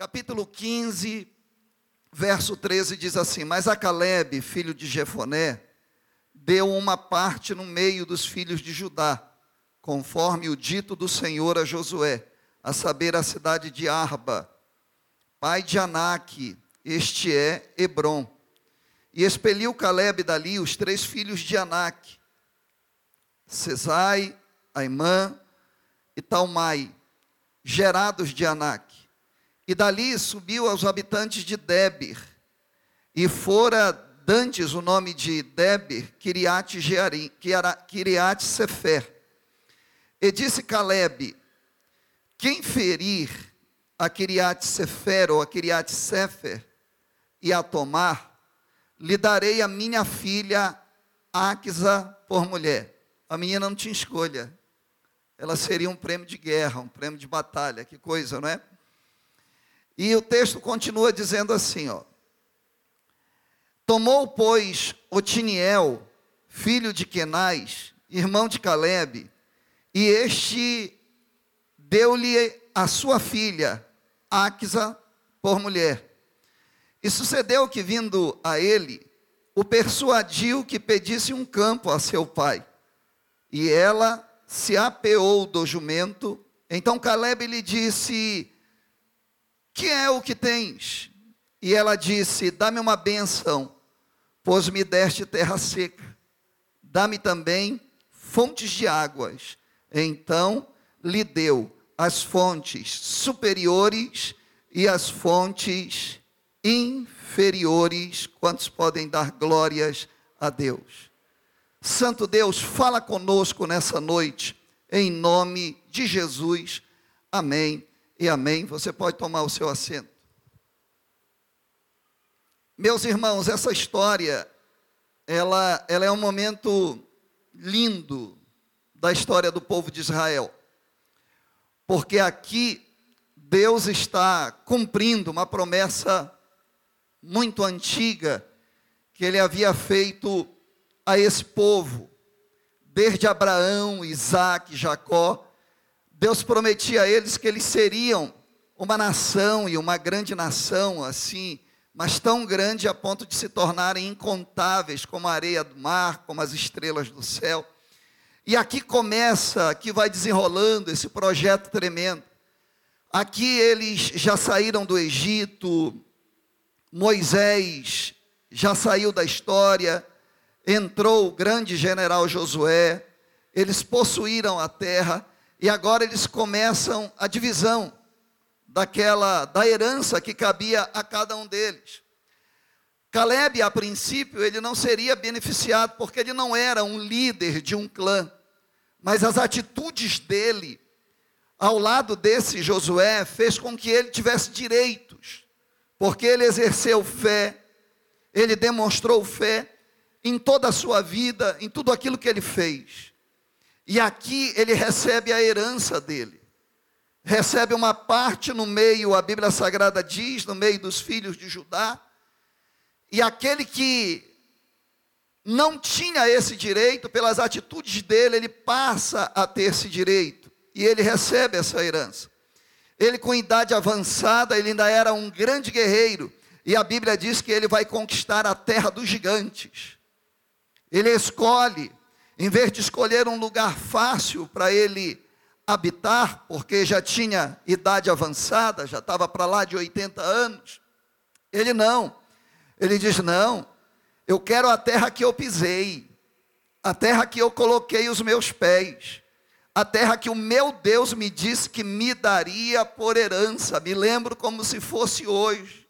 capítulo 15, verso 13 diz assim: Mas a Caleb, filho de Jefoné, deu uma parte no meio dos filhos de Judá, conforme o dito do Senhor a Josué, a saber, a cidade de Arba, pai de Anak, este é Hebron. E expeliu Caleb dali os três filhos de Anak, Cesai, Aimã e Talmai, gerados de Anak. E dali subiu aos habitantes de Debir, e fora dantes o nome de Debir, Kiriat, Jearim, Kiriat Sefer. E disse Caleb, quem ferir a Kiriat Sefer ou a Kiriat Sefer e a tomar, lhe darei a minha filha Aquisa por mulher. A menina não tinha escolha. Ela seria um prêmio de guerra, um prêmio de batalha, que coisa, não é? E o texto continua dizendo assim, ó. Tomou, pois, Otiniel, filho de Kenaz, irmão de Caleb, e este deu-lhe a sua filha, Aquisa, por mulher. E sucedeu que, vindo a ele, o persuadiu que pedisse um campo a seu pai. E ela se apeou do jumento. Então Caleb lhe disse: que é o que tens? E ela disse: Dá-me uma benção, pois me deste terra seca. Dá-me também fontes de águas. Então lhe deu as fontes superiores e as fontes inferiores. Quantos podem dar glórias a Deus? Santo Deus, fala conosco nessa noite, em nome de Jesus. Amém e amém. Você pode tomar o seu assento. Meus irmãos, essa história, ela, ela é um momento lindo da história do povo de Israel. Porque aqui Deus está cumprindo uma promessa muito antiga que ele havia feito a esse povo, desde Abraão, Isaac, Jacó, Deus prometia a eles que eles seriam uma nação e uma grande nação, assim, mas tão grande a ponto de se tornarem incontáveis como a areia do mar, como as estrelas do céu. E aqui começa, aqui vai desenrolando esse projeto tremendo. Aqui eles já saíram do Egito, Moisés já saiu da história, entrou o grande general Josué, eles possuíram a terra, e agora eles começam a divisão daquela da herança que cabia a cada um deles. Caleb, a princípio, ele não seria beneficiado porque ele não era um líder de um clã, mas as atitudes dele ao lado desse Josué fez com que ele tivesse direitos, porque ele exerceu fé, ele demonstrou fé em toda a sua vida, em tudo aquilo que ele fez. E aqui ele recebe a herança dele. Recebe uma parte no meio, a Bíblia Sagrada diz, no meio dos filhos de Judá. E aquele que não tinha esse direito, pelas atitudes dele, ele passa a ter esse direito. E ele recebe essa herança. Ele, com idade avançada, ele ainda era um grande guerreiro. E a Bíblia diz que ele vai conquistar a terra dos gigantes. Ele escolhe em vez de escolher um lugar fácil para ele habitar, porque já tinha idade avançada, já estava para lá de 80 anos, ele não. Ele diz: Não, eu quero a terra que eu pisei, a terra que eu coloquei os meus pés, a terra que o meu Deus me disse que me daria por herança. Me lembro como se fosse hoje.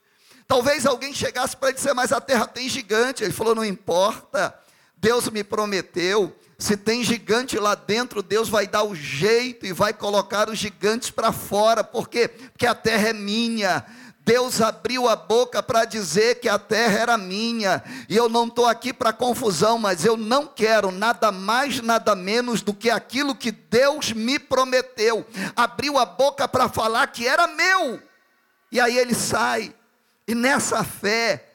Talvez alguém chegasse para dizer, mas a terra tem gigante. Ele falou: Não importa, Deus me prometeu se tem gigante lá dentro, Deus vai dar o jeito e vai colocar os gigantes para fora. Por quê? Porque a terra é minha. Deus abriu a boca para dizer que a terra era minha, e eu não estou aqui para confusão, mas eu não quero nada mais, nada menos do que aquilo que Deus me prometeu. Abriu a boca para falar que era meu, e aí ele sai, e nessa fé,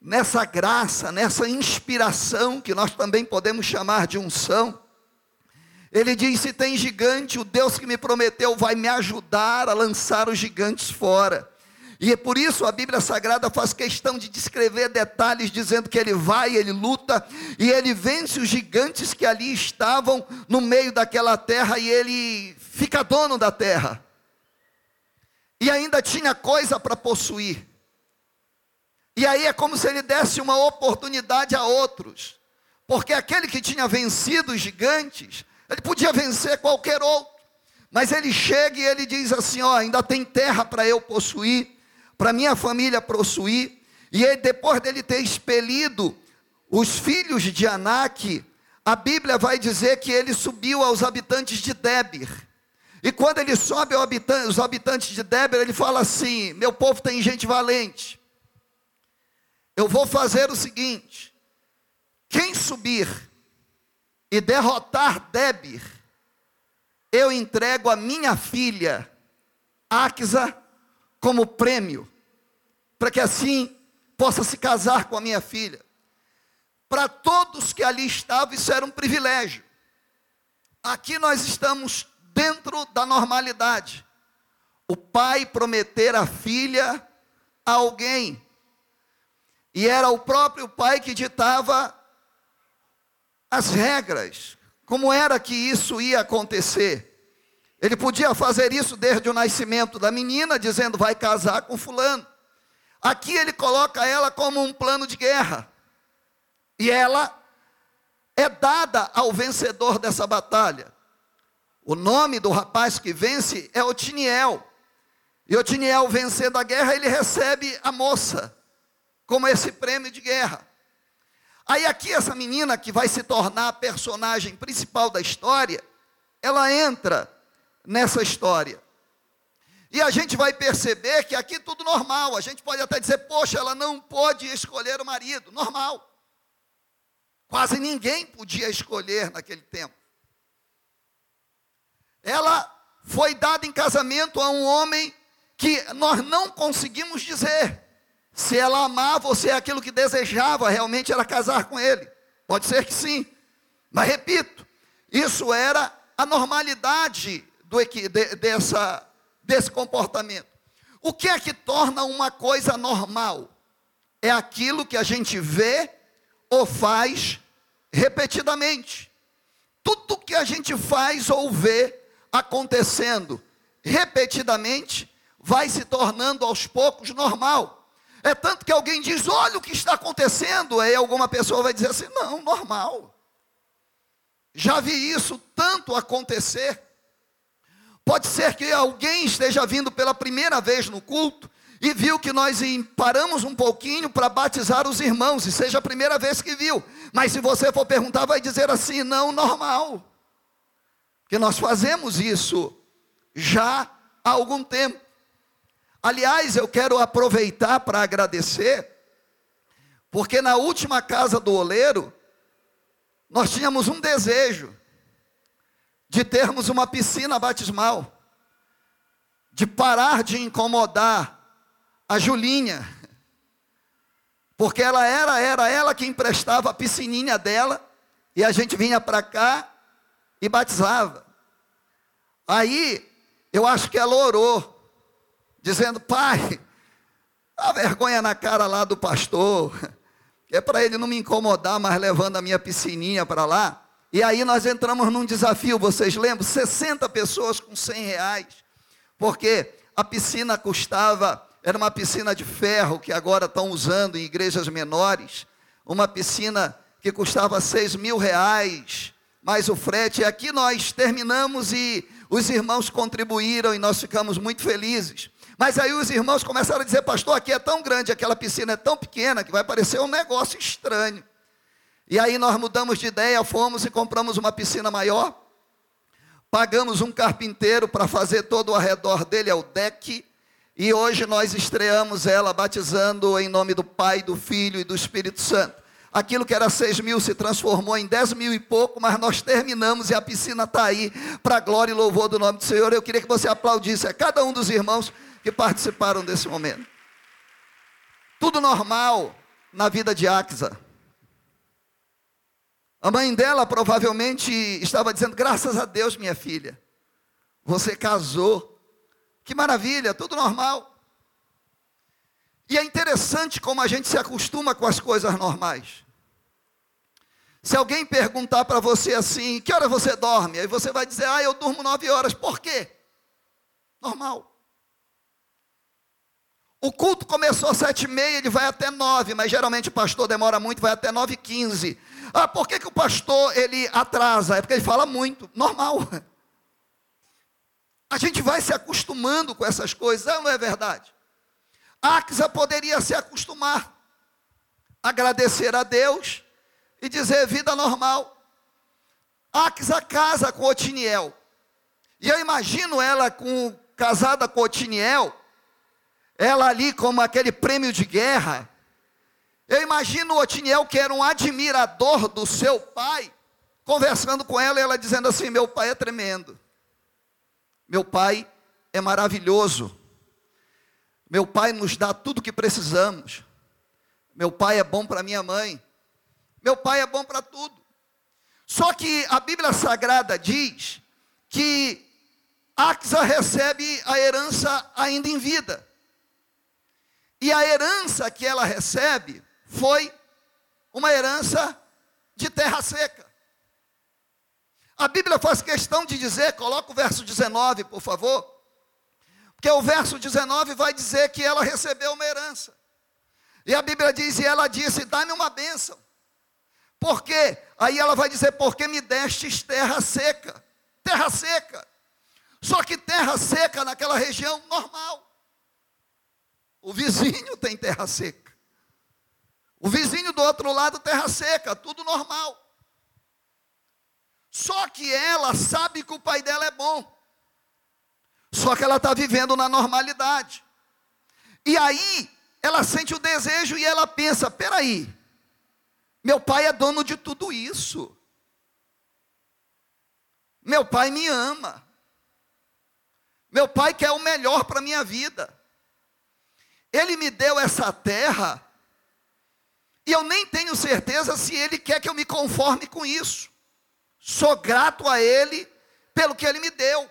nessa graça, nessa inspiração, que nós também podemos chamar de unção. Ele diz: se tem gigante, o Deus que me prometeu vai me ajudar a lançar os gigantes fora. E é por isso a Bíblia Sagrada faz questão de descrever detalhes, dizendo que ele vai, ele luta, e ele vence os gigantes que ali estavam no meio daquela terra, e ele fica dono da terra. E ainda tinha coisa para possuir. E aí é como se ele desse uma oportunidade a outros. Porque aquele que tinha vencido os gigantes, ele podia vencer qualquer outro. Mas ele chega e ele diz assim: Ó, ainda tem terra para eu possuir para minha família possuir. E ele, depois dele ter expelido os filhos de Anak, a Bíblia vai dizer que ele subiu aos habitantes de Débir. E quando ele sobe aos habitantes de Débir, ele fala assim: Meu povo tem gente valente. Eu vou fazer o seguinte: quem subir e derrotar Débir, eu entrego a minha filha, Axa, como prêmio, para que assim possa se casar com a minha filha. Para todos que ali estavam, isso era um privilégio. Aqui nós estamos dentro da normalidade. O pai prometer a filha a alguém. E era o próprio pai que ditava as regras, como era que isso ia acontecer. Ele podia fazer isso desde o nascimento da menina, dizendo vai casar com fulano. Aqui ele coloca ela como um plano de guerra. E ela é dada ao vencedor dessa batalha. O nome do rapaz que vence é Otiniel. E Otiniel vencendo a guerra, ele recebe a moça como esse prêmio de guerra. Aí aqui essa menina que vai se tornar a personagem principal da história, ela entra nessa história. E a gente vai perceber que aqui tudo normal. A gente pode até dizer, poxa, ela não pode escolher o marido. Normal. Quase ninguém podia escolher naquele tempo. Ela foi dada em casamento a um homem que nós não conseguimos dizer se ela ou se é aquilo que desejava realmente era casar com ele. Pode ser que sim. Mas repito, isso era a normalidade do, de, dessa, desse comportamento. O que é que torna uma coisa normal? É aquilo que a gente vê ou faz repetidamente. Tudo que a gente faz ou vê acontecendo repetidamente vai se tornando aos poucos normal. É tanto que alguém diz: Olha o que está acontecendo. Aí alguma pessoa vai dizer assim: Não, normal. Já vi isso tanto acontecer. Pode ser que alguém esteja vindo pela primeira vez no culto e viu que nós paramos um pouquinho para batizar os irmãos, e seja a primeira vez que viu. Mas se você for perguntar, vai dizer assim: não, normal. Porque nós fazemos isso já há algum tempo. Aliás, eu quero aproveitar para agradecer, porque na última casa do oleiro, nós tínhamos um desejo de termos uma piscina batismal, de parar de incomodar a Julinha, porque ela era, era ela que emprestava a piscininha dela, e a gente vinha para cá e batizava. Aí, eu acho que ela orou, dizendo, pai, a vergonha na cara lá do pastor, é para ele não me incomodar, mas levando a minha piscininha para lá. E aí nós entramos num desafio, vocês lembram? 60 pessoas com 100 reais, porque a piscina custava, era uma piscina de ferro que agora estão usando em igrejas menores, uma piscina que custava 6 mil reais, mais o frete. E aqui nós terminamos e os irmãos contribuíram e nós ficamos muito felizes. Mas aí os irmãos começaram a dizer, pastor, aqui é tão grande, aquela piscina é tão pequena que vai parecer um negócio estranho. E aí nós mudamos de ideia, fomos e compramos uma piscina maior. Pagamos um carpinteiro para fazer todo o arredor dele, é o deck. E hoje nós estreamos ela batizando em nome do Pai, do Filho e do Espírito Santo. Aquilo que era seis mil se transformou em dez mil e pouco, mas nós terminamos e a piscina está aí, para glória e louvor do nome do Senhor. Eu queria que você aplaudisse a cada um dos irmãos que participaram desse momento. Tudo normal na vida de Axa. A mãe dela provavelmente estava dizendo: Graças a Deus, minha filha, você casou. Que maravilha, tudo normal. E é interessante como a gente se acostuma com as coisas normais. Se alguém perguntar para você assim, que hora você dorme? Aí você vai dizer, ah, eu durmo nove horas. Por quê? Normal. O culto começou às sete e meia, ele vai até nove, mas geralmente o pastor demora muito, vai até nove e quinze. Ah, por que, que o pastor ele atrasa? É porque ele fala muito, normal. A gente vai se acostumando com essas coisas, é não é verdade? Axa poderia se acostumar, agradecer a Deus e dizer vida normal. Axa casa com Otiniel. E eu imagino ela com, casada com Otiniel, ela ali como aquele prêmio de guerra. Eu imagino o Otiniel, que era um admirador do seu pai, conversando com ela e ela dizendo assim: Meu pai é tremendo, meu pai é maravilhoso, meu pai nos dá tudo o que precisamos, meu pai é bom para minha mãe, meu pai é bom para tudo. Só que a Bíblia Sagrada diz que Axa recebe a herança ainda em vida. E a herança que ela recebe foi uma herança de terra seca. A Bíblia faz questão de dizer, coloca o verso 19, por favor, porque o verso 19 vai dizer que ela recebeu uma herança. E a Bíblia diz, e ela disse: Dá-me uma bênção. Por quê? Aí ela vai dizer: Porque me destes terra seca. Terra seca. Só que terra seca naquela região normal. O vizinho tem terra seca. O vizinho do outro lado, terra seca, tudo normal. Só que ela sabe que o pai dela é bom. Só que ela está vivendo na normalidade. E aí, ela sente o desejo e ela pensa: peraí, meu pai é dono de tudo isso. Meu pai me ama. Meu pai quer o melhor para a minha vida. Ele me deu essa terra, e eu nem tenho certeza se Ele quer que eu me conforme com isso. Sou grato a Ele pelo que Ele me deu,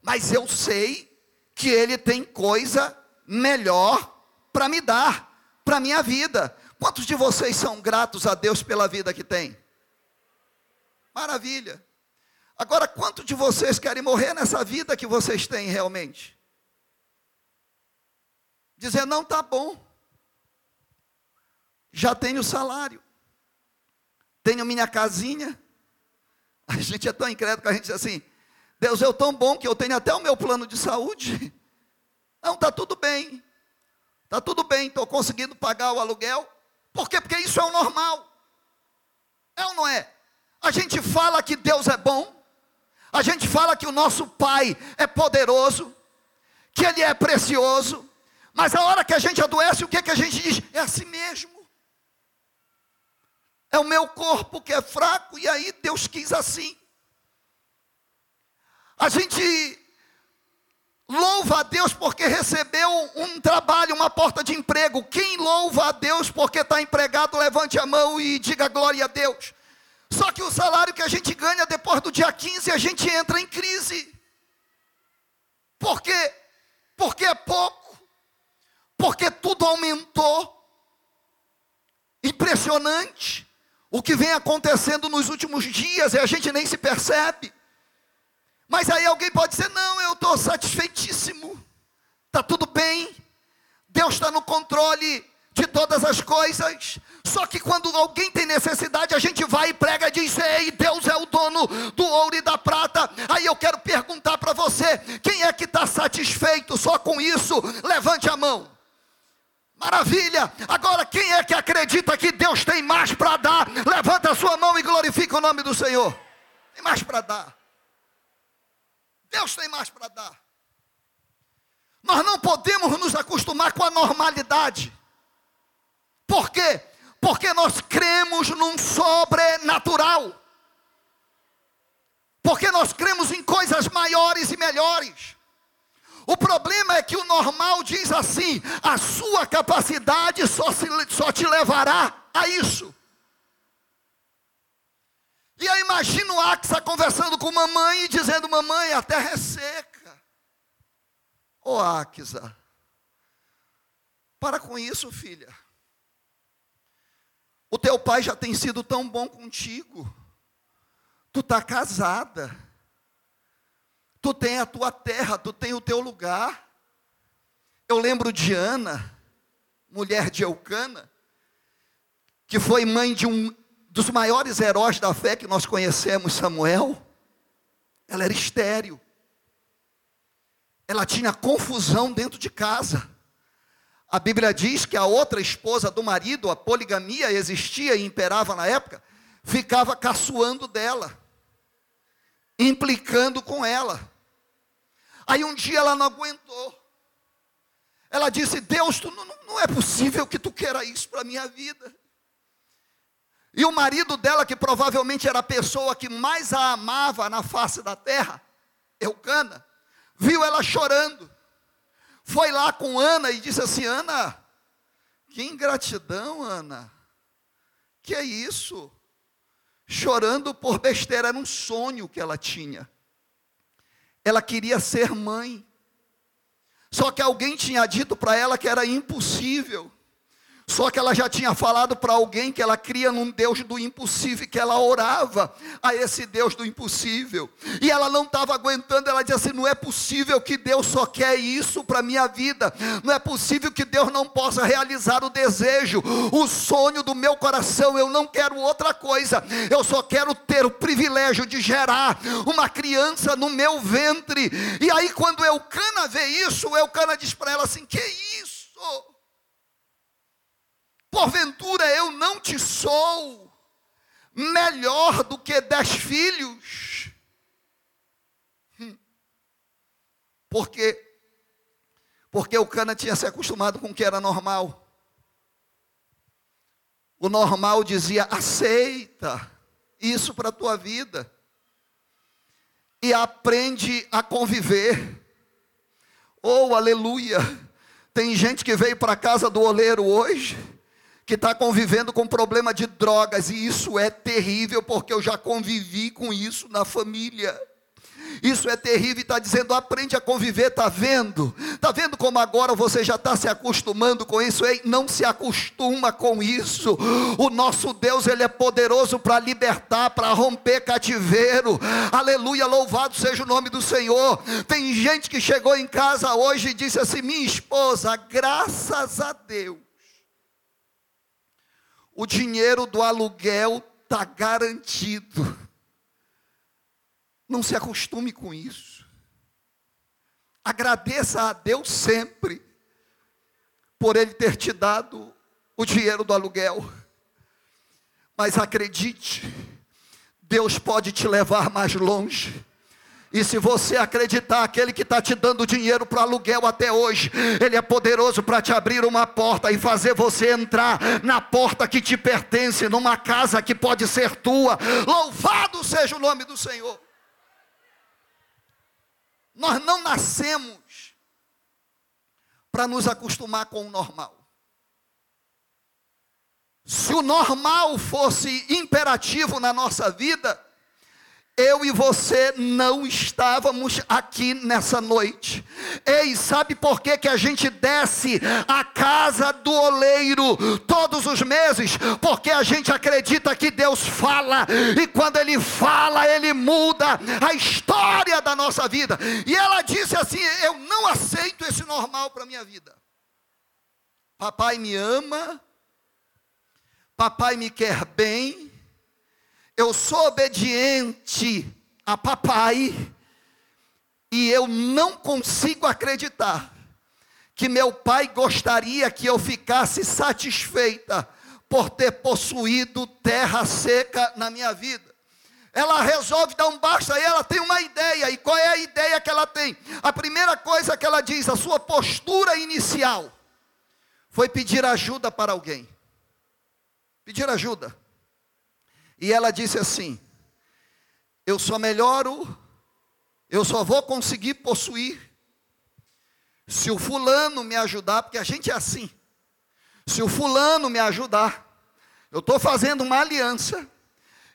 mas eu sei que Ele tem coisa melhor para me dar, para minha vida. Quantos de vocês são gratos a Deus pela vida que tem? Maravilha. Agora, quantos de vocês querem morrer nessa vida que vocês têm realmente? Dizer: não está bom, já tenho salário, tenho minha casinha. A gente é tão incrédulo que a gente diz assim: Deus é tão bom que eu tenho até o meu plano de saúde. Não, está tudo bem, está tudo bem, estou conseguindo pagar o aluguel. Por quê? Porque isso é o normal. É ou não é? A gente fala que Deus é bom, a gente fala que o nosso Pai é poderoso, que Ele é precioso, mas a hora que a gente adoece, o que, é que a gente diz? É assim mesmo. É o meu corpo que é fraco, e aí Deus quis assim. A gente louva a Deus porque recebeu um trabalho, uma porta de emprego. Quem louva a Deus porque está empregado, levante a mão e diga glória a Deus. Só que o salário que a gente ganha depois do dia 15, a gente entra em crise. Por quê? Porque é pouco porque tudo aumentou. Impressionante o que vem acontecendo nos últimos dias e a gente nem se percebe. Mas aí alguém pode dizer: não, eu estou satisfeitíssimo, está tudo bem, Deus está no controle de todas as coisas. Só que quando alguém tem necessidade, a gente vai e prega e diz: Ei, Deus é o dono do ouro e da prata. Aí eu quero perguntar para você: quem é que está satisfeito só com isso? Levante a mão. Maravilha! Agora, quem é que acredita que Deus tem mais para dar? Levanta a sua mão e glorifica o nome do Senhor. Tem mais para dar. Deus tem mais para dar. Nós não podemos nos acostumar com a normalidade. Por quê? Porque nós cremos num sobrenatural. Porque nós cremos em coisas maiores e melhores. O problema é que o normal diz assim: a sua capacidade só, se, só te levará a isso. E eu imagino Axa conversando com mamãe e dizendo: Mamãe, a terra é seca. Ô Axa, Para com isso, filha. O teu pai já tem sido tão bom contigo. Tu está casada. Tu tem a tua terra, tu tem o teu lugar. Eu lembro de Ana, mulher de Eucana, que foi mãe de um dos maiores heróis da fé que nós conhecemos, Samuel. Ela era estéril. Ela tinha confusão dentro de casa. A Bíblia diz que a outra esposa do marido, a poligamia existia e imperava na época, ficava caçoando dela, implicando com ela. Aí um dia ela não aguentou. Ela disse: Deus, tu, não, não é possível que tu queira isso para a minha vida. E o marido dela, que provavelmente era a pessoa que mais a amava na face da terra, Eucana, viu ela chorando foi lá com Ana e disse assim: Ana, que ingratidão, Ana. Que é isso? Chorando por besteira, era um sonho que ela tinha. Ela queria ser mãe. Só que alguém tinha dito para ela que era impossível. Só que ela já tinha falado para alguém que ela cria num Deus do impossível, que ela orava a esse Deus do impossível. E ela não estava aguentando, ela disse assim: não é possível que Deus só quer isso para a minha vida. Não é possível que Deus não possa realizar o desejo, o sonho do meu coração. Eu não quero outra coisa. Eu só quero ter o privilégio de gerar uma criança no meu ventre. E aí, quando Eucana vê isso, Eucana diz para ela assim: que isso? Porventura eu não te sou melhor do que dez filhos? Hum. Porque porque o cana tinha se acostumado com o que era normal. O normal dizia: aceita isso para a tua vida e aprende a conviver. Oh, aleluia! Tem gente que veio para a casa do oleiro hoje que está convivendo com problema de drogas, e isso é terrível, porque eu já convivi com isso na família. Isso é terrível e está dizendo, aprende a conviver, está vendo? Está vendo como agora você já está se acostumando com isso? Ei, não se acostuma com isso. O nosso Deus, Ele é poderoso para libertar, para romper cativeiro. Aleluia, louvado seja o nome do Senhor. Tem gente que chegou em casa hoje e disse assim: minha esposa, graças a Deus o dinheiro do aluguel está garantido. Não se acostume com isso. Agradeça a Deus sempre por Ele ter te dado o dinheiro do aluguel. Mas acredite, Deus pode te levar mais longe. E se você acreditar, aquele que está te dando dinheiro para aluguel até hoje, ele é poderoso para te abrir uma porta e fazer você entrar na porta que te pertence, numa casa que pode ser tua. Louvado seja o nome do Senhor. Nós não nascemos para nos acostumar com o normal. Se o normal fosse imperativo na nossa vida, eu e você não estávamos aqui nessa noite. Ei, sabe por que, que a gente desce a casa do oleiro todos os meses? Porque a gente acredita que Deus fala, e quando Ele fala, Ele muda a história da nossa vida. E ela disse assim: Eu não aceito esse normal para a minha vida. Papai me ama, papai me quer bem eu sou obediente a papai e eu não consigo acreditar que meu pai gostaria que eu ficasse satisfeita por ter possuído terra seca na minha vida. Ela resolve dar um basta e ela tem uma ideia. E qual é a ideia que ela tem? A primeira coisa que ela diz, a sua postura inicial, foi pedir ajuda para alguém. Pedir ajuda. E ela disse assim: Eu só melhoro, eu só vou conseguir possuir se o fulano me ajudar, porque a gente é assim. Se o fulano me ajudar, eu estou fazendo uma aliança,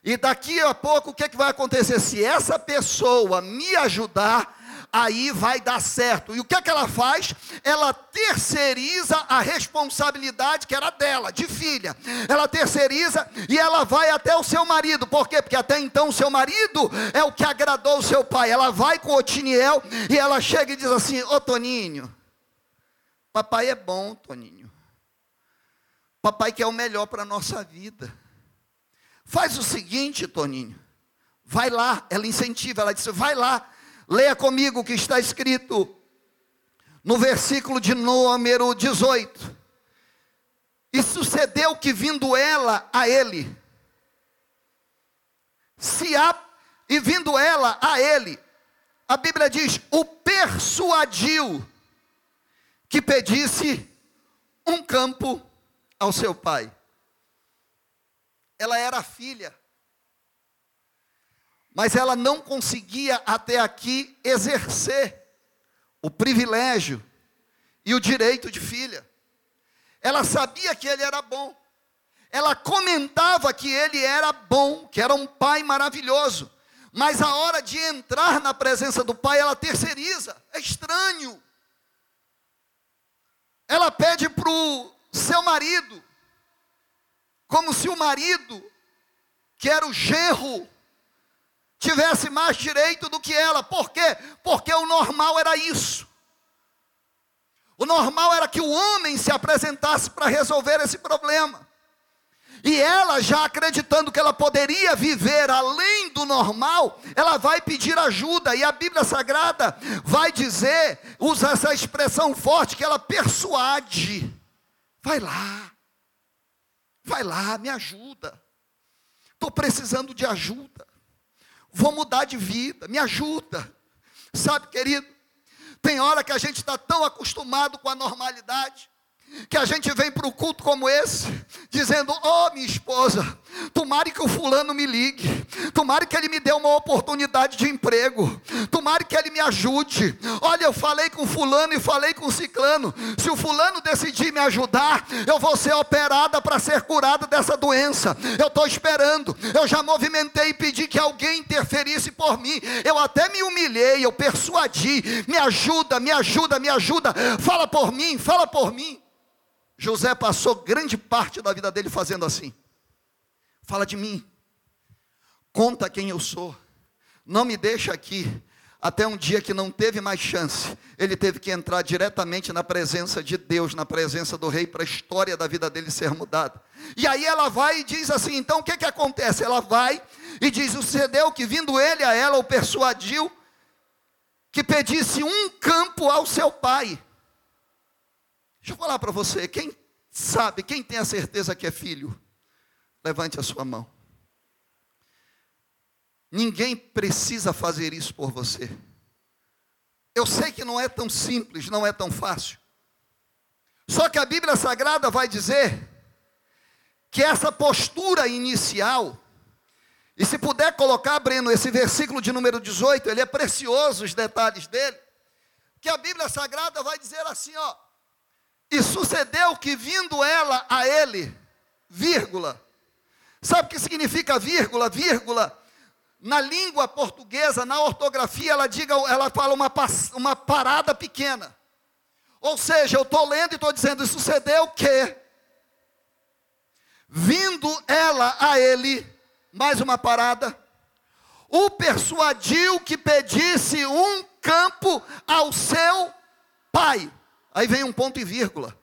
e daqui a pouco o que, é que vai acontecer? Se essa pessoa me ajudar, aí vai dar certo. E o que é que ela faz? Ela terceiriza a responsabilidade que era dela, de filha. Ela terceiriza e ela vai até o seu marido. Por quê? Porque até então o seu marido é o que agradou o seu pai. Ela vai com Otiniel e ela chega e diz assim: Ô Toninho, papai é bom, Toninho. Papai quer o melhor para a nossa vida. Faz o seguinte, Toninho. Vai lá, ela incentiva, ela disse: vai lá, leia comigo o que está escrito no versículo de número 18. E sucedeu que vindo ela a ele, se a, e vindo ela a ele, a Bíblia diz: o persuadiu que pedisse um campo ao seu pai. Ela era filha mas ela não conseguia até aqui exercer o privilégio e o direito de filha. Ela sabia que ele era bom. Ela comentava que ele era bom, que era um pai maravilhoso. Mas a hora de entrar na presença do pai, ela terceiriza. É estranho. Ela pede para o seu marido, como se o marido, que era o genro, tivesse mais direito do que ela. Por quê? Porque o normal era isso. O normal era que o homem se apresentasse para resolver esse problema. E ela, já acreditando que ela poderia viver além do normal, ela vai pedir ajuda. E a Bíblia Sagrada vai dizer, usa essa expressão forte, que ela persuade. Vai lá, vai lá, me ajuda. Estou precisando de ajuda vou mudar de vida, me ajuda. Sabe, querido, tem hora que a gente está tão acostumado com a normalidade, que a gente vem para o culto como esse, dizendo: Oh, minha esposa, tomare que o fulano me ligue, tomare que ele me dê uma oportunidade de emprego, tomare que ele me ajude. Olha, eu falei com fulano e falei com ciclano. Se o fulano decidir me ajudar, eu vou ser operada para ser curada dessa doença. Eu estou esperando. Eu já movimentei e pedi que alguém interferisse por mim. Eu até me humilhei, eu persuadi. Me ajuda, me ajuda, me ajuda. Fala por mim, fala por mim. José passou grande parte da vida dele fazendo assim. Fala de mim. Conta quem eu sou. Não me deixa aqui. Até um dia que não teve mais chance, ele teve que entrar diretamente na presença de Deus, na presença do rei, para a história da vida dele ser mudada. E aí ela vai e diz assim: então o que, que acontece? Ela vai e diz: sucedeu que vindo ele a ela, o persuadiu que pedisse um campo ao seu pai. Deixa eu falar para você, quem sabe, quem tem a certeza que é filho, levante a sua mão. Ninguém precisa fazer isso por você. Eu sei que não é tão simples, não é tão fácil. Só que a Bíblia Sagrada vai dizer que essa postura inicial, e se puder colocar, Breno, esse versículo de número 18, ele é precioso, os detalhes dele, que a Bíblia Sagrada vai dizer assim, ó, e sucedeu que vindo ela a ele, vírgula. Sabe o que significa vírgula? Vírgula. Na língua portuguesa, na ortografia, ela diga, ela fala uma, uma parada pequena. Ou seja, eu estou lendo e estou dizendo, e sucedeu que, vindo ela a ele, mais uma parada, o persuadiu que pedisse um campo ao seu pai. Aí vem um ponto e vírgula.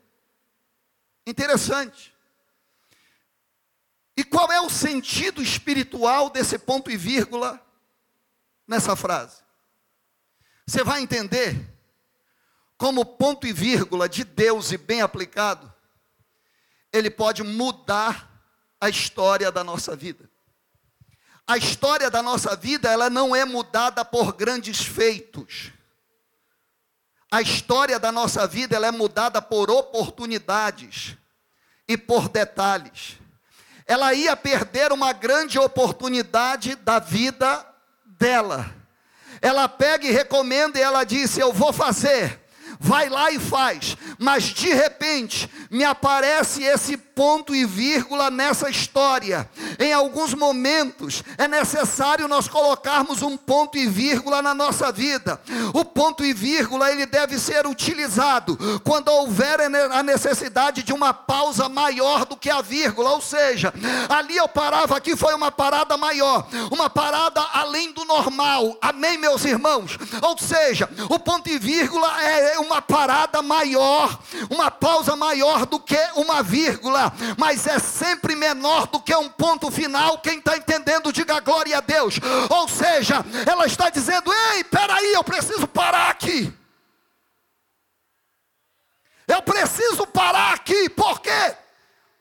Interessante. E qual é o sentido espiritual desse ponto e vírgula nessa frase? Você vai entender como ponto e vírgula de Deus e bem aplicado, ele pode mudar a história da nossa vida. A história da nossa vida, ela não é mudada por grandes feitos. A história da nossa vida ela é mudada por oportunidades e por detalhes. Ela ia perder uma grande oportunidade da vida dela. Ela pega e recomenda e ela disse: Eu vou fazer. Vai lá e faz. Mas de repente me aparece esse ponto e vírgula nessa história. Em alguns momentos é necessário nós colocarmos um ponto e vírgula na nossa vida. O ponto e vírgula ele deve ser utilizado quando houver a necessidade de uma pausa maior do que a vírgula, ou seja, ali eu parava aqui foi uma parada maior, uma parada além do normal. Amém, meus irmãos. Ou seja, o ponto e vírgula é uma parada maior, uma pausa maior do que uma vírgula, mas é sempre menor do que um ponto final. Quem está entendendo, diga glória a Deus. Ou seja, ela está dizendo: ei, peraí, eu preciso parar aqui. Eu preciso parar aqui, por quê?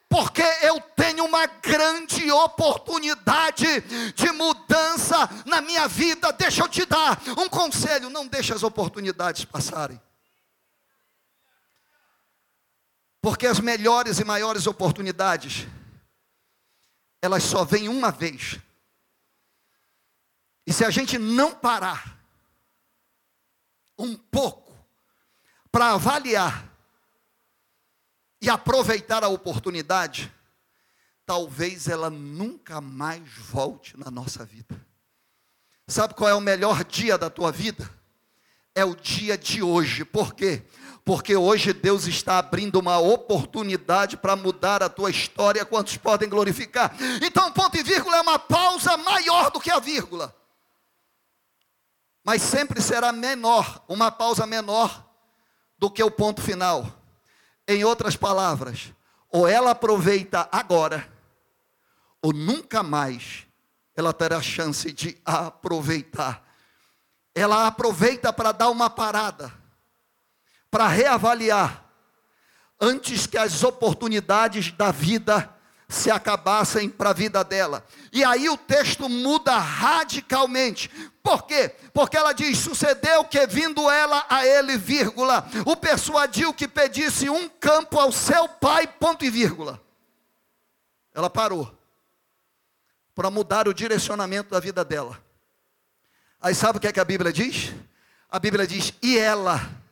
Porque eu tenho uma grande oportunidade de mudança na minha vida. Deixa eu te dar um conselho: não deixe as oportunidades passarem. Porque as melhores e maiores oportunidades, elas só vêm uma vez. E se a gente não parar um pouco para avaliar e aproveitar a oportunidade, talvez ela nunca mais volte na nossa vida. Sabe qual é o melhor dia da tua vida? É o dia de hoje. Por quê? Porque hoje Deus está abrindo uma oportunidade para mudar a tua história. Quantos podem glorificar? Então, ponto e vírgula é uma pausa maior do que a vírgula. Mas sempre será menor, uma pausa menor do que o ponto final. Em outras palavras, ou ela aproveita agora, ou nunca mais ela terá chance de aproveitar. Ela aproveita para dar uma parada, para reavaliar, antes que as oportunidades da vida se acabassem para a vida dela. E aí o texto muda radicalmente. Por quê? Porque ela diz: sucedeu que vindo ela a ele, vírgula, o persuadiu que pedisse um campo ao seu pai, ponto e vírgula. Ela parou para mudar o direcionamento da vida dela. Aí sabe o que é que a Bíblia diz? A Bíblia diz: e ela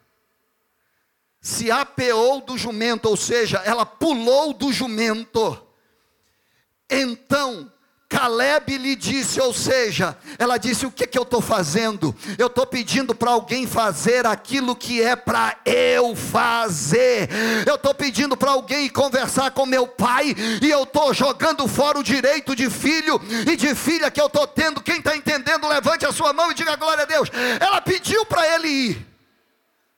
se apeou do jumento, ou seja, ela pulou do jumento então Caleb lhe disse, ou seja, ela disse: O que, que eu estou fazendo? Eu estou pedindo para alguém fazer aquilo que é para eu fazer. Eu estou pedindo para alguém conversar com meu pai, e eu estou jogando fora o direito de filho e de filha que eu estou tendo. Quem está entendendo, levante a sua mão e diga glória a Deus. Ela pediu para ele ir,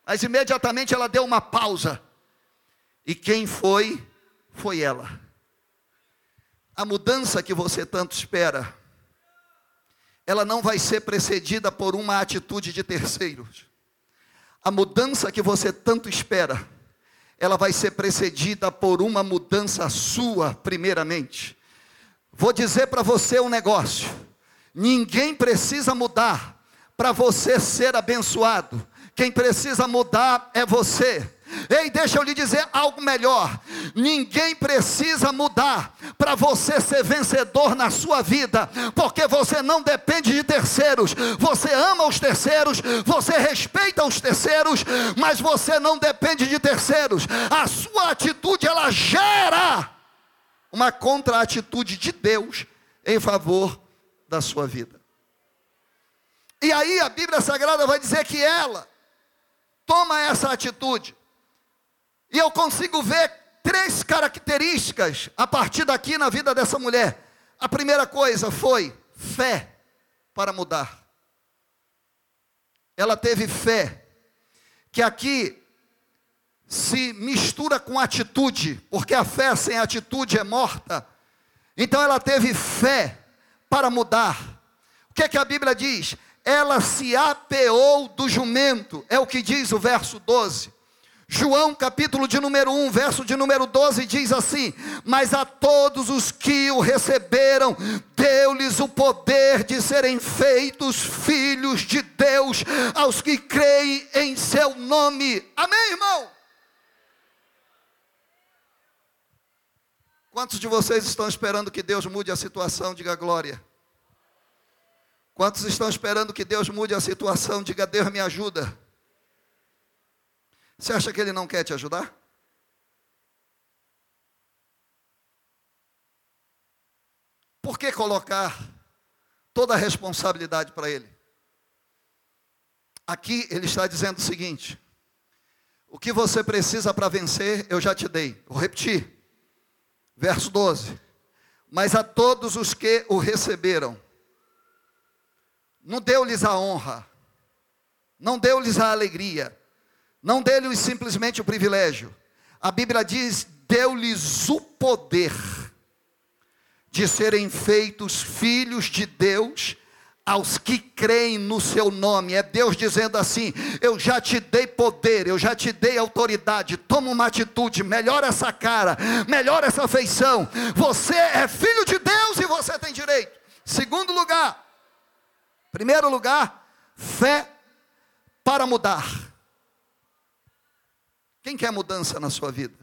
mas imediatamente ela deu uma pausa, e quem foi? Foi ela. A mudança que você tanto espera, ela não vai ser precedida por uma atitude de terceiros. A mudança que você tanto espera, ela vai ser precedida por uma mudança sua, primeiramente. Vou dizer para você um negócio: ninguém precisa mudar para você ser abençoado, quem precisa mudar é você. Ei, deixa eu lhe dizer algo melhor. Ninguém precisa mudar para você ser vencedor na sua vida, porque você não depende de terceiros. Você ama os terceiros, você respeita os terceiros, mas você não depende de terceiros. A sua atitude ela gera uma contra-atitude de Deus em favor da sua vida. E aí a Bíblia Sagrada vai dizer que ela toma essa atitude. E eu consigo ver três características a partir daqui na vida dessa mulher. A primeira coisa foi fé para mudar. Ela teve fé, que aqui se mistura com atitude, porque a fé sem atitude é morta. Então ela teve fé para mudar. O que é que a Bíblia diz? Ela se apeou do jumento, é o que diz o verso 12. João, capítulo de número 1, verso de número 12, diz assim: Mas a todos os que o receberam, deu-lhes o poder de serem feitos filhos de Deus, aos que creem em seu nome. Amém, irmão? Quantos de vocês estão esperando que Deus mude a situação? Diga glória. Quantos estão esperando que Deus mude a situação? Diga, Deus me ajuda. Você acha que ele não quer te ajudar? que colocar toda a responsabilidade para ele? Aqui ele está dizendo o seguinte: o que você precisa para vencer, eu já te dei. Vou repetir. Verso 12. Mas a todos os que o receberam, não deu-lhes a honra, não deu-lhes a alegria, não deu-lhes simplesmente o privilégio. A Bíblia diz: deu-lhes o poder de serem feitos filhos de Deus aos que creem no seu nome. É Deus dizendo assim: Eu já te dei poder, eu já te dei autoridade. Toma uma atitude, melhora essa cara, melhora essa feição. Você é filho de Deus e você tem direito. Segundo lugar, primeiro lugar, fé para mudar. Quem quer mudança na sua vida?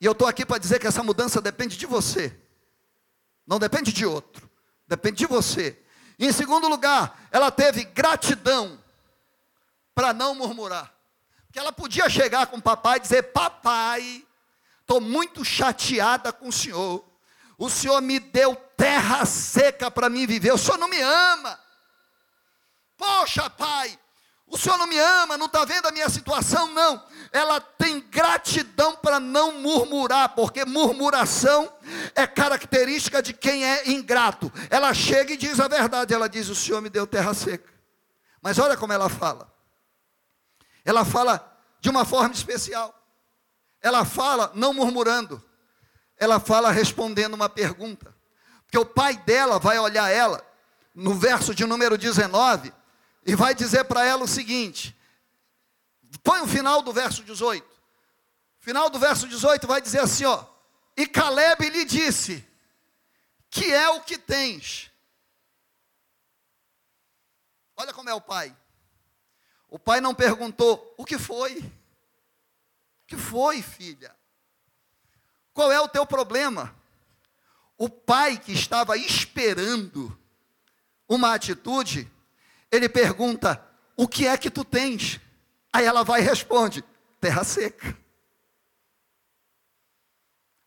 E eu estou aqui para dizer que essa mudança depende de você, não depende de outro, depende de você. E em segundo lugar, ela teve gratidão para não murmurar, porque ela podia chegar com o papai e dizer: Papai, estou muito chateada com o senhor, o senhor me deu terra seca para mim viver, o senhor não me ama. Poxa, pai, o senhor não me ama, não está vendo a minha situação? Não. Ela tem gratidão para não murmurar, porque murmuração é característica de quem é ingrato. Ela chega e diz a verdade, ela diz: O senhor me deu terra seca. Mas olha como ela fala. Ela fala de uma forma especial. Ela fala não murmurando. Ela fala respondendo uma pergunta. Porque o pai dela vai olhar ela, no verso de número 19, e vai dizer para ela o seguinte: põe o final do verso 18. Final do verso 18 vai dizer assim, ó: E Caleb lhe disse: Que é o que tens? Olha como é o pai. O pai não perguntou: O que foi? O que foi, filha? Qual é o teu problema? O pai que estava esperando uma atitude, ele pergunta: O que é que tu tens? Aí ela vai e responde: Terra seca.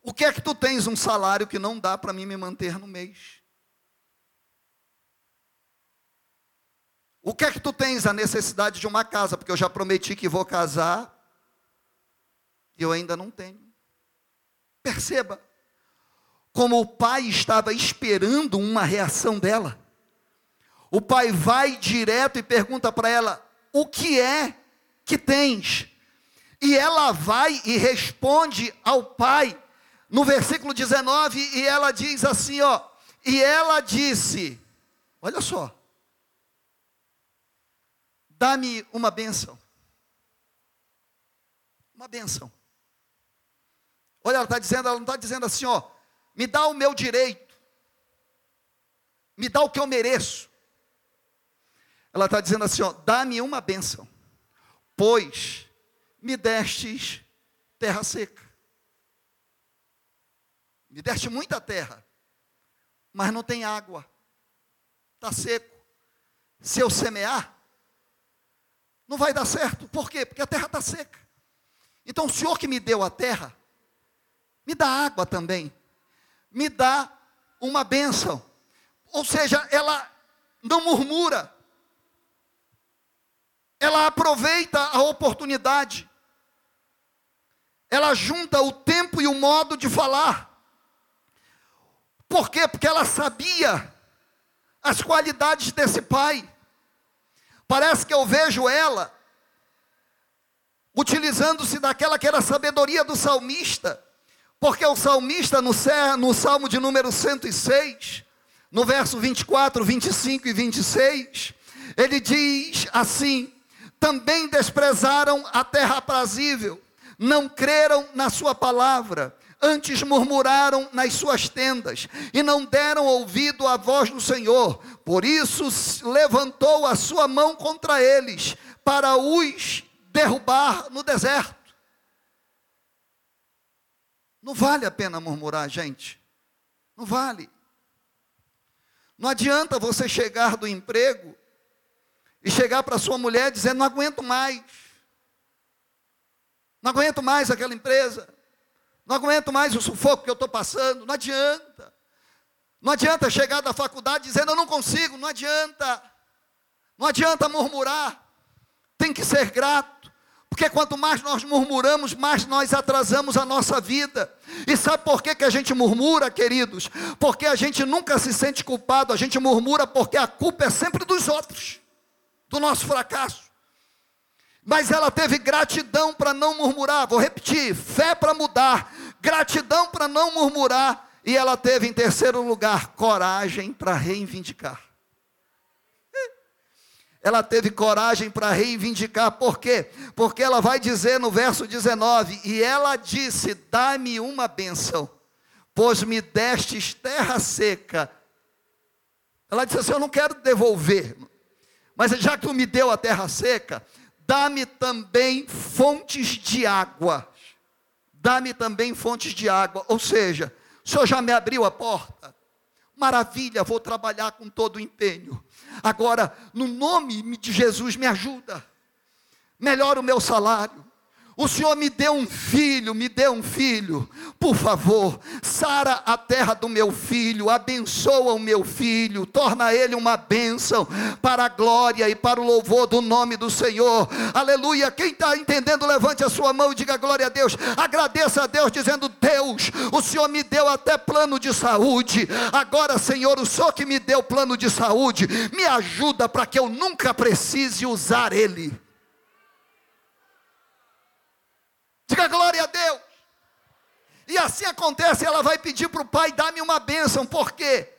O que é que tu tens? Um salário que não dá para mim me manter no mês. O que é que tu tens? A necessidade de uma casa, porque eu já prometi que vou casar e eu ainda não tenho. Perceba como o pai estava esperando uma reação dela. O pai vai direto e pergunta para ela: O que é que tens? E ela vai e responde ao pai, no versículo 19, e ela diz assim: Ó, e ela disse: Olha só, dá-me uma bênção. Uma bênção. Olha, ela está dizendo, ela não está dizendo assim, ó, me dá o meu direito, me dá o que eu mereço. Ela está dizendo assim: ó, dá-me uma bênção, pois me destes terra seca. Me deste muita terra, mas não tem água, está seco. Se eu semear, não vai dar certo. Por quê? Porque a terra está seca. Então, o Senhor que me deu a terra, me dá água também, me dá uma bênção. Ou seja, ela não murmura, ela aproveita a oportunidade, ela junta o tempo e o modo de falar. Por quê? Porque ela sabia as qualidades desse pai. Parece que eu vejo ela utilizando-se daquela que era a sabedoria do salmista, porque o salmista no, no Salmo de número 106, no verso 24, 25 e 26, ele diz assim: também desprezaram a terra aprazível, não creram na sua palavra, antes murmuraram nas suas tendas e não deram ouvido à voz do Senhor. Por isso levantou a sua mão contra eles para os derrubar no deserto. Não vale a pena murmurar, gente. Não vale. Não adianta você chegar do emprego e chegar para sua mulher dizendo: não aguento mais, não aguento mais aquela empresa, Não aguento mais o sufoco que eu estou passando. Não adianta. Não adianta chegar da faculdade dizendo eu não consigo. Não adianta. Não adianta murmurar. Tem que ser grato. Porque quanto mais nós murmuramos, mais nós atrasamos a nossa vida. E sabe por que, que a gente murmura, queridos? Porque a gente nunca se sente culpado, a gente murmura porque a culpa é sempre dos outros, do nosso fracasso. Mas ela teve gratidão para não murmurar, vou repetir: fé para mudar, gratidão para não murmurar, e ela teve em terceiro lugar coragem para reivindicar ela teve coragem para reivindicar, por quê? Porque ela vai dizer no verso 19: E ela disse: Dá-me uma bênção, pois me destes terra seca. Ela disse assim: Eu não quero devolver, mas já que tu me deu a terra seca, dá-me também fontes de água. Dá-me também fontes de água. Ou seja, o Senhor já me abriu a porta. Maravilha, vou trabalhar com todo o empenho. Agora, no nome de Jesus, me ajuda. Melhora o meu salário. O Senhor me deu um filho, me deu um filho. Por favor, sara a terra do meu filho, abençoa o meu filho, torna ele uma bênção para a glória e para o louvor do nome do Senhor. Aleluia. Quem está entendendo, levante a sua mão e diga glória a Deus. Agradeça a Deus, dizendo: Deus, o Senhor me deu até plano de saúde. Agora, Senhor, o Senhor que me deu plano de saúde, me ajuda para que eu nunca precise usar ele. Diga glória a Deus. E assim acontece, ela vai pedir para o pai dar-me uma bênção, porque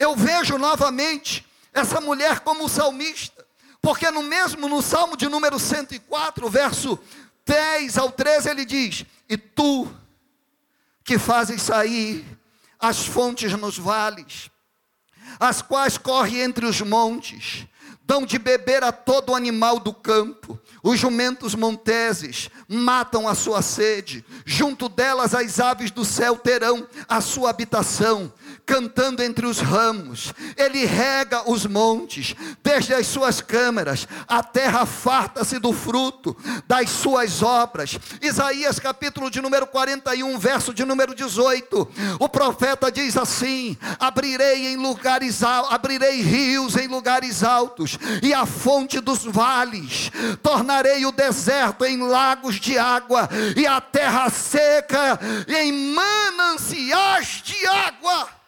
eu vejo novamente essa mulher como salmista, porque no mesmo, no Salmo de número 104, verso 10 ao 13, ele diz: E tu que fazes sair as fontes nos vales, as quais correm entre os montes, dão de beber a todo animal do campo. Os jumentos monteses matam a sua sede, junto delas as aves do céu terão a sua habitação cantando entre os ramos, ele rega os montes, desde as suas câmeras, a terra farta-se do fruto das suas obras. Isaías capítulo de número 41, verso de número 18. O profeta diz assim: Abrirei em lugares abrirei rios em lugares altos, e a fonte dos vales, tornarei o deserto em lagos de água, e a terra seca em mananciais de água.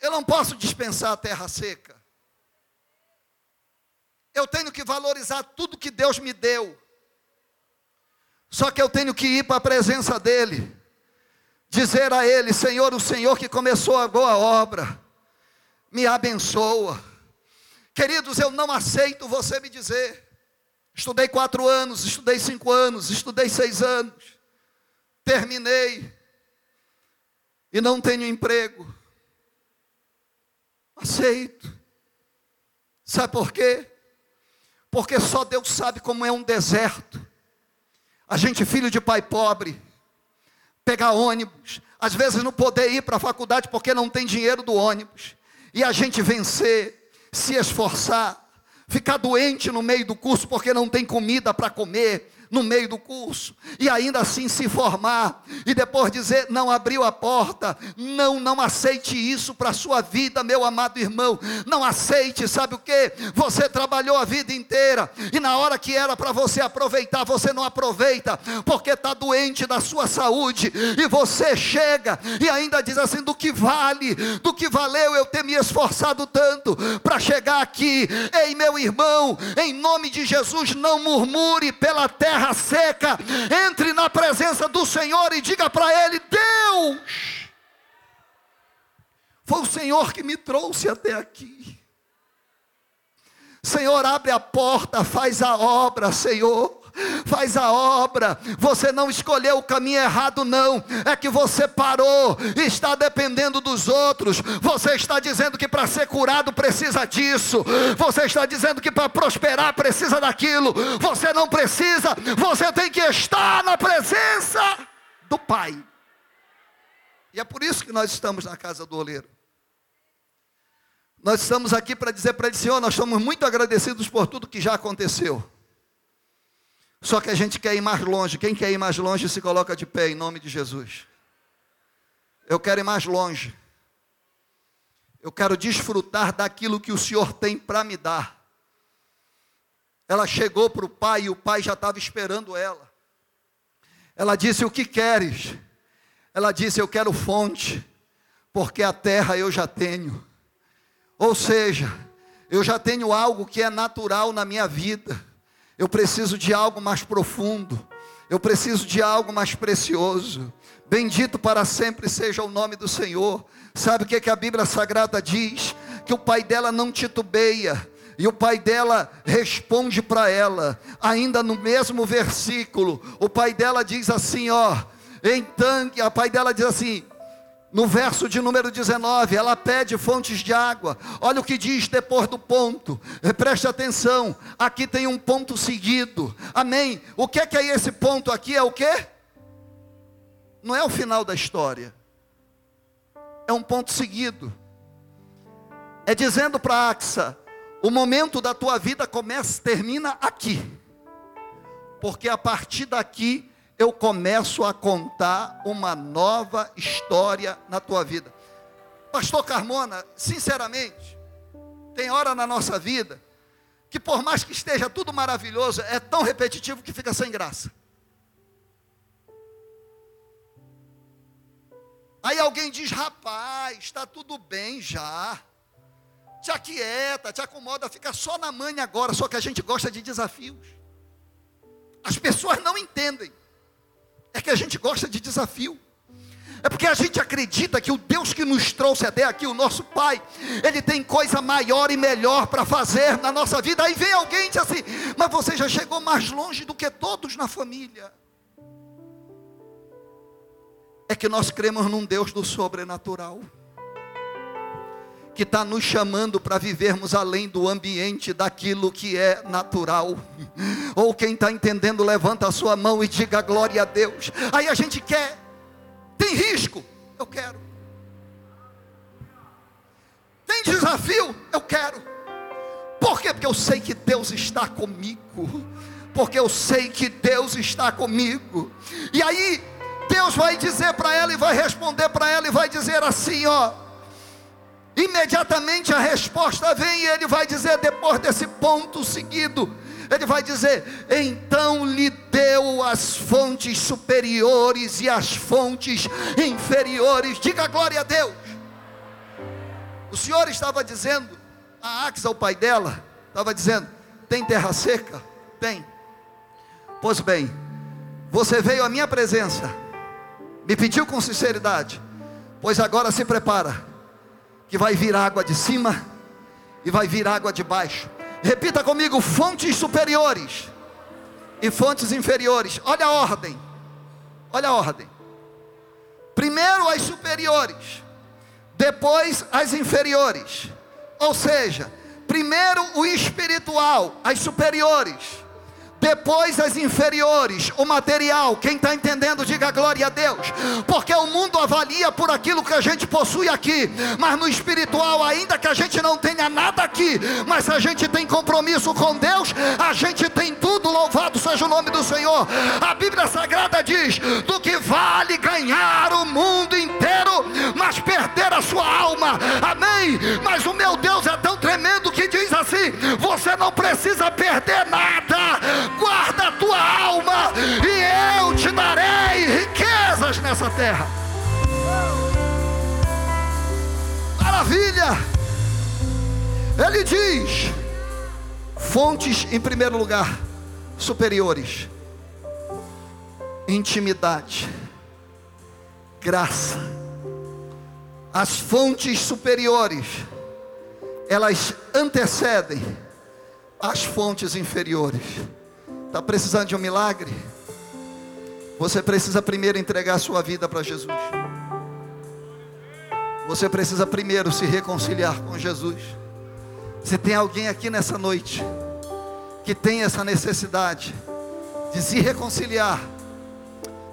Eu não posso dispensar a terra seca. Eu tenho que valorizar tudo que Deus me deu. Só que eu tenho que ir para a presença dEle, dizer a Ele: Senhor, o Senhor que começou a boa obra, me abençoa. Queridos, eu não aceito você me dizer. Estudei quatro anos, estudei cinco anos, estudei seis anos, terminei e não tenho emprego. Aceito. Sabe por quê? Porque só Deus sabe como é um deserto. A gente, filho de pai pobre, pegar ônibus, às vezes não poder ir para a faculdade porque não tem dinheiro do ônibus, e a gente vencer, se esforçar, ficar doente no meio do curso porque não tem comida para comer, no meio do curso, e ainda assim se formar, e depois dizer, não abriu a porta, não, não aceite isso para a sua vida, meu amado irmão, não aceite, sabe o que? Você trabalhou a vida inteira, e na hora que era para você aproveitar, você não aproveita, porque está doente da sua saúde, e você chega e ainda diz assim: do que vale, do que valeu eu ter me esforçado tanto para chegar aqui, ei meu irmão, em nome de Jesus, não murmure pela terra terra seca, entre na presença do Senhor e diga para Ele: Deus, foi o Senhor que me trouxe até aqui. Senhor, abre a porta, faz a obra, Senhor faz a obra. Você não escolheu o caminho errado, não. É que você parou, está dependendo dos outros. Você está dizendo que para ser curado precisa disso. Você está dizendo que para prosperar precisa daquilo. Você não precisa, você tem que estar na presença do Pai. E é por isso que nós estamos na casa do oleiro. Nós estamos aqui para dizer para ele, Senhor, nós estamos muito agradecidos por tudo que já aconteceu. Só que a gente quer ir mais longe. Quem quer ir mais longe se coloca de pé em nome de Jesus. Eu quero ir mais longe. Eu quero desfrutar daquilo que o Senhor tem para me dar. Ela chegou para o pai e o pai já estava esperando ela. Ela disse: O que queres? Ela disse: Eu quero fonte, porque a terra eu já tenho. Ou seja, eu já tenho algo que é natural na minha vida. Eu preciso de algo mais profundo. Eu preciso de algo mais precioso. Bendito para sempre seja o nome do Senhor. Sabe o que, é que a Bíblia Sagrada diz? Que o pai dela não titubeia. E o pai dela responde para ela, ainda no mesmo versículo, o pai dela diz assim, ó, então, a pai dela diz assim, no verso de número 19, ela pede fontes de água. Olha o que diz depois do ponto. Preste atenção. Aqui tem um ponto seguido. Amém. O que é que é esse ponto aqui? É o que? Não é o final da história. É um ponto seguido. É dizendo para Axa: o momento da tua vida começa, termina aqui. Porque a partir daqui eu começo a contar uma nova história na tua vida. Pastor Carmona, sinceramente, tem hora na nossa vida que por mais que esteja tudo maravilhoso, é tão repetitivo que fica sem graça. Aí alguém diz: rapaz, está tudo bem já. Te aquieta, te acomoda, fica só na manha agora. Só que a gente gosta de desafios. As pessoas não entendem é que a gente gosta de desafio. É porque a gente acredita que o Deus que nos trouxe até aqui, o nosso Pai, Ele tem coisa maior e melhor para fazer na nossa vida. Aí vem alguém e diz assim: Mas você já chegou mais longe do que todos na família. É que nós cremos num Deus do sobrenatural que está nos chamando para vivermos além do ambiente daquilo que é natural. Ou quem está entendendo, levanta a sua mão e diga glória a Deus. Aí a gente quer, tem risco, eu quero. Tem desafio, eu quero. Por quê? Porque eu sei que Deus está comigo. Porque eu sei que Deus está comigo. E aí, Deus vai dizer para ela e vai responder para ela e vai dizer assim: ó Imediatamente a resposta vem e ele vai dizer, depois desse ponto seguido, ele vai dizer: então lhe deu as fontes superiores e as fontes inferiores. Diga glória a Deus. O Senhor estava dizendo, a Axa, o pai dela, estava dizendo: tem terra seca? Tem. Pois bem, você veio à minha presença, me pediu com sinceridade, pois agora se prepara que vai vir água de cima e vai vir água de baixo. Repita comigo: fontes superiores e fontes inferiores. Olha a ordem. Olha a ordem. Primeiro as superiores, depois as inferiores. Ou seja, primeiro o espiritual, as superiores depois as inferiores, o material. Quem está entendendo, diga glória a Deus, porque o mundo avalia por aquilo que a gente possui aqui, mas no espiritual, ainda que a gente não tenha nada aqui, mas a gente tem compromisso com Deus, a gente tem tudo. Louvado seja o nome do Senhor. A Bíblia Sagrada diz: do que vale ganhar o mundo inteiro, mas perder a sua alma. Amém. Mas o meu Deus é tão tremendo que diz assim: você não precisa perder nada darei riquezas nessa terra. Maravilha! Ele diz: fontes em primeiro lugar, superiores, intimidade, graça. As fontes superiores, elas antecedem as fontes inferiores. Está precisando de um milagre? Você precisa primeiro entregar sua vida para Jesus. Você precisa primeiro se reconciliar com Jesus. Se tem alguém aqui nessa noite que tem essa necessidade de se reconciliar,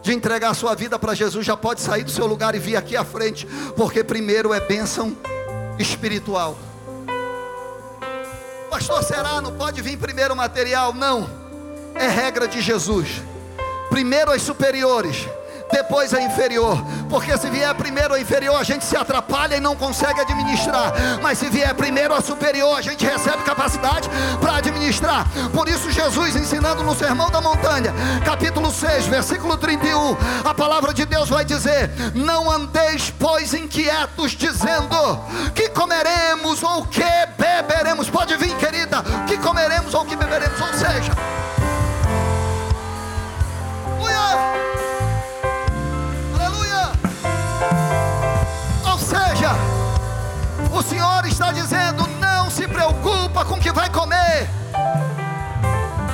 de entregar sua vida para Jesus, já pode sair do seu lugar e vir aqui à frente, porque primeiro é bênção espiritual. Pastor, será? Não pode vir primeiro material? Não é regra de Jesus. Primeiro as superiores, depois a inferior. Porque se vier primeiro a inferior, a gente se atrapalha e não consegue administrar. Mas se vier primeiro a superior, a gente recebe capacidade para administrar. Por isso, Jesus ensinando no Sermão da Montanha, capítulo 6, versículo 31, a palavra de Deus vai dizer: Não andeis, pois, inquietos, dizendo que comeremos ou que beberemos. Pode vir, querida, que comeremos ou que beberemos. Ou seja, O Senhor está dizendo: não se preocupa com o que vai comer,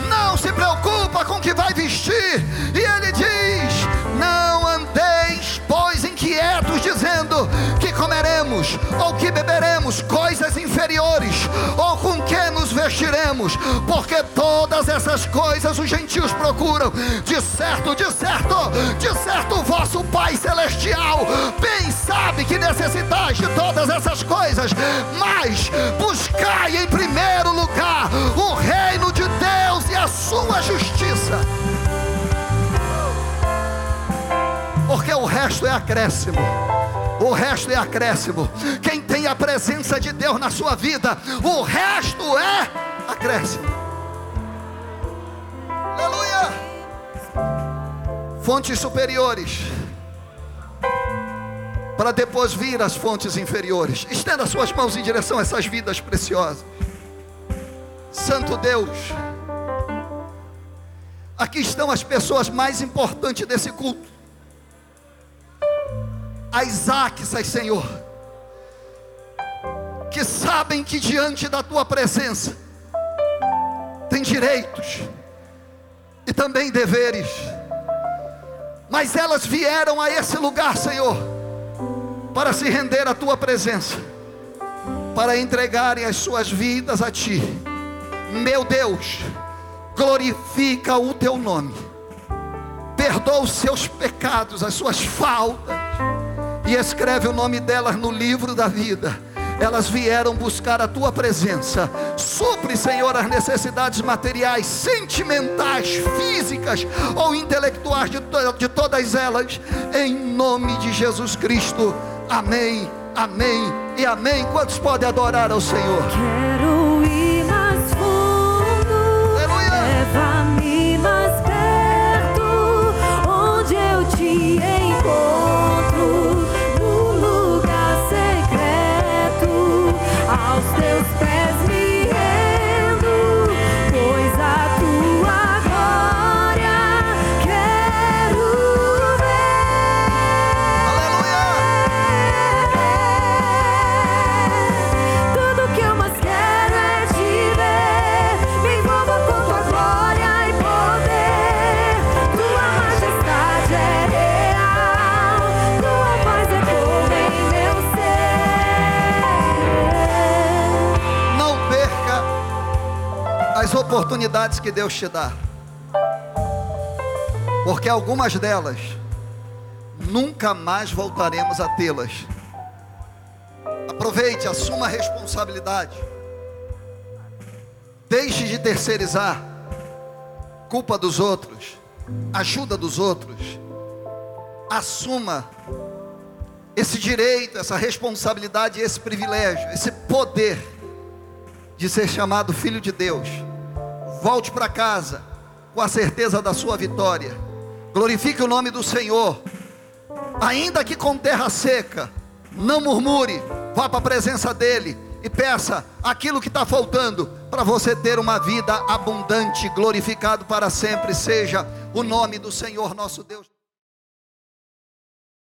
não se preocupa com o que vai vestir, e Ele diz: não andeis, pois, inquietos, dizendo comeremos ou que beberemos coisas inferiores, ou com que nos vestiremos, porque todas essas coisas os gentios procuram, de certo, de certo, de certo, vosso Pai Celestial bem sabe que necessitais de todas essas coisas, mas buscai em primeiro lugar o reino de Deus e a sua justiça. Porque o resto é acréscimo. O resto é acréscimo. Quem tem a presença de Deus na sua vida, o resto é acréscimo. Aleluia. Fontes superiores para depois vir as fontes inferiores. Estenda suas mãos em direção a essas vidas preciosas. Santo Deus, aqui estão as pessoas mais importantes desse culto. As Axas, Senhor, que sabem que diante da tua presença tem direitos e também deveres, mas elas vieram a esse lugar, Senhor para se render à tua presença, para entregarem as suas vidas a ti. Meu Deus, glorifica o teu nome, perdoa os seus pecados, as suas faltas, e escreve o nome delas no livro da vida. Elas vieram buscar a tua presença. Supre, Senhor, as necessidades materiais, sentimentais, físicas ou intelectuais de, to de todas elas, em nome de Jesus Cristo. Amém, amém e amém. Quantos podem adorar ao Senhor? Quero ir mais fundo, leva-me mais perto, onde eu te encontro, oportunidades que Deus te dá, porque algumas delas nunca mais voltaremos a tê-las. Aproveite, assuma a responsabilidade. Deixe de terceirizar culpa dos outros, ajuda dos outros. Assuma esse direito, essa responsabilidade, esse privilégio, esse poder de ser chamado filho de Deus. Volte para casa com a certeza da sua vitória. Glorifique o nome do Senhor. Ainda que com terra seca, não murmure, vá para a presença dEle e peça aquilo que está faltando para você ter uma vida abundante, glorificado para sempre. Seja o nome do Senhor nosso Deus.